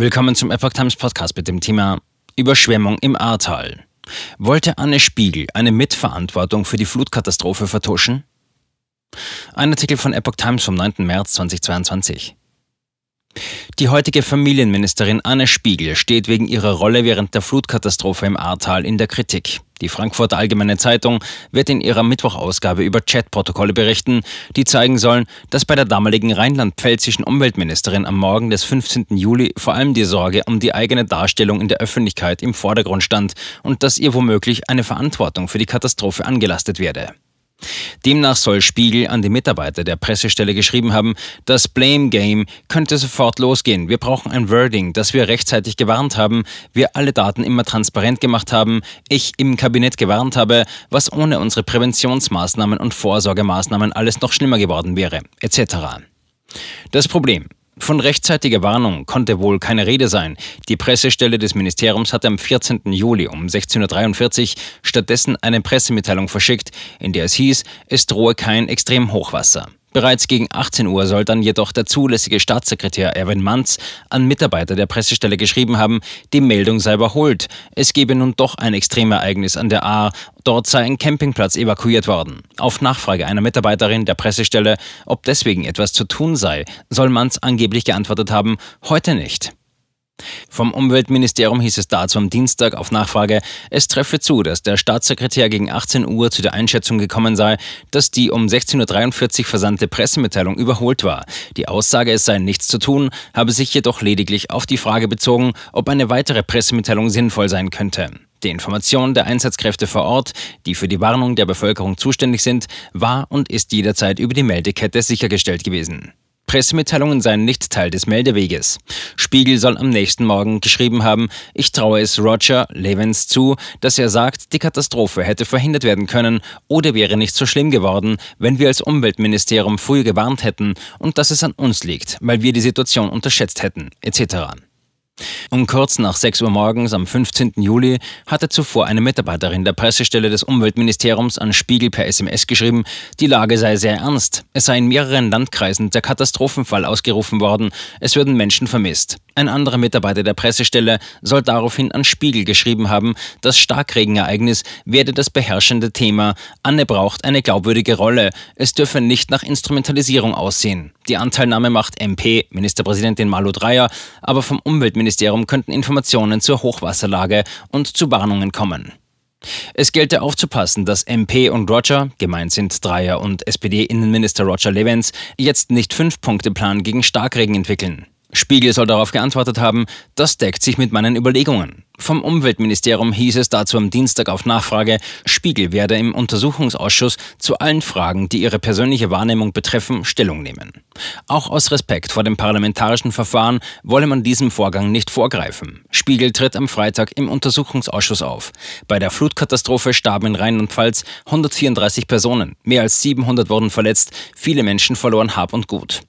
Willkommen zum Epoch Times Podcast mit dem Thema Überschwemmung im Ahrtal. Wollte Anne Spiegel eine Mitverantwortung für die Flutkatastrophe vertuschen? Ein Artikel von Epoch Times vom 9. März 2022. Die heutige Familienministerin Anne Spiegel steht wegen ihrer Rolle während der Flutkatastrophe im Ahrtal in der Kritik. Die Frankfurter Allgemeine Zeitung wird in ihrer Mittwochausgabe über Chatprotokolle berichten, die zeigen sollen, dass bei der damaligen rheinland-pfälzischen Umweltministerin am Morgen des 15. Juli vor allem die Sorge um die eigene Darstellung in der Öffentlichkeit im Vordergrund stand und dass ihr womöglich eine Verantwortung für die Katastrophe angelastet werde. Demnach soll Spiegel an die Mitarbeiter der Pressestelle geschrieben haben, das Blame Game könnte sofort losgehen. Wir brauchen ein Wording, das wir rechtzeitig gewarnt haben, wir alle Daten immer transparent gemacht haben, ich im Kabinett gewarnt habe, was ohne unsere Präventionsmaßnahmen und Vorsorgemaßnahmen alles noch schlimmer geworden wäre, etc. Das Problem. Von rechtzeitiger Warnung konnte wohl keine Rede sein. Die Pressestelle des Ministeriums hatte am 14. Juli um 16.43 Uhr stattdessen eine Pressemitteilung verschickt, in der es hieß, es drohe kein Extremhochwasser. Bereits gegen 18 Uhr soll dann jedoch der zulässige Staatssekretär Erwin Manz an Mitarbeiter der Pressestelle geschrieben haben, die Meldung sei überholt. Es gebe nun doch ein Extremereignis an der Ahr. Dort sei ein Campingplatz evakuiert worden. Auf Nachfrage einer Mitarbeiterin der Pressestelle, ob deswegen etwas zu tun sei, soll Manz angeblich geantwortet haben, heute nicht. Vom Umweltministerium hieß es dazu am Dienstag auf Nachfrage, es treffe zu, dass der Staatssekretär gegen 18 Uhr zu der Einschätzung gekommen sei, dass die um 16.43 Uhr versandte Pressemitteilung überholt war. Die Aussage, es sei nichts zu tun, habe sich jedoch lediglich auf die Frage bezogen, ob eine weitere Pressemitteilung sinnvoll sein könnte. Die Information der Einsatzkräfte vor Ort, die für die Warnung der Bevölkerung zuständig sind, war und ist jederzeit über die Meldekette sichergestellt gewesen. Pressemitteilungen seien nicht Teil des Meldeweges. Spiegel soll am nächsten Morgen geschrieben haben, ich traue es Roger Levens zu, dass er sagt, die Katastrophe hätte verhindert werden können oder wäre nicht so schlimm geworden, wenn wir als Umweltministerium früh gewarnt hätten und dass es an uns liegt, weil wir die Situation unterschätzt hätten, etc. Um kurz nach 6 Uhr morgens am 15. Juli hatte zuvor eine Mitarbeiterin der Pressestelle des Umweltministeriums an Spiegel per SMS geschrieben, die Lage sei sehr ernst. Es sei in mehreren Landkreisen der Katastrophenfall ausgerufen worden, es würden Menschen vermisst. Ein anderer Mitarbeiter der Pressestelle soll daraufhin an Spiegel geschrieben haben, das Starkregenereignis werde das beherrschende Thema. Anne braucht eine glaubwürdige Rolle. Es dürfe nicht nach Instrumentalisierung aussehen. Die Anteilnahme macht MP, Ministerpräsidentin Malu Dreyer, aber vom Umweltministerium könnten Informationen zur Hochwasserlage und zu Warnungen kommen. Es gelte aufzupassen, dass MP und Roger, gemeint sind Dreyer und SPD-Innenminister Roger Levens, jetzt nicht Fünf-Punkte-Plan gegen Starkregen entwickeln. Spiegel soll darauf geantwortet haben, das deckt sich mit meinen Überlegungen. Vom Umweltministerium hieß es dazu am Dienstag auf Nachfrage, Spiegel werde im Untersuchungsausschuss zu allen Fragen, die ihre persönliche Wahrnehmung betreffen, Stellung nehmen. Auch aus Respekt vor dem parlamentarischen Verfahren wolle man diesem Vorgang nicht vorgreifen. Spiegel tritt am Freitag im Untersuchungsausschuss auf. Bei der Flutkatastrophe starben in Rheinland-Pfalz 134 Personen, mehr als 700 wurden verletzt, viele Menschen verloren Hab und Gut.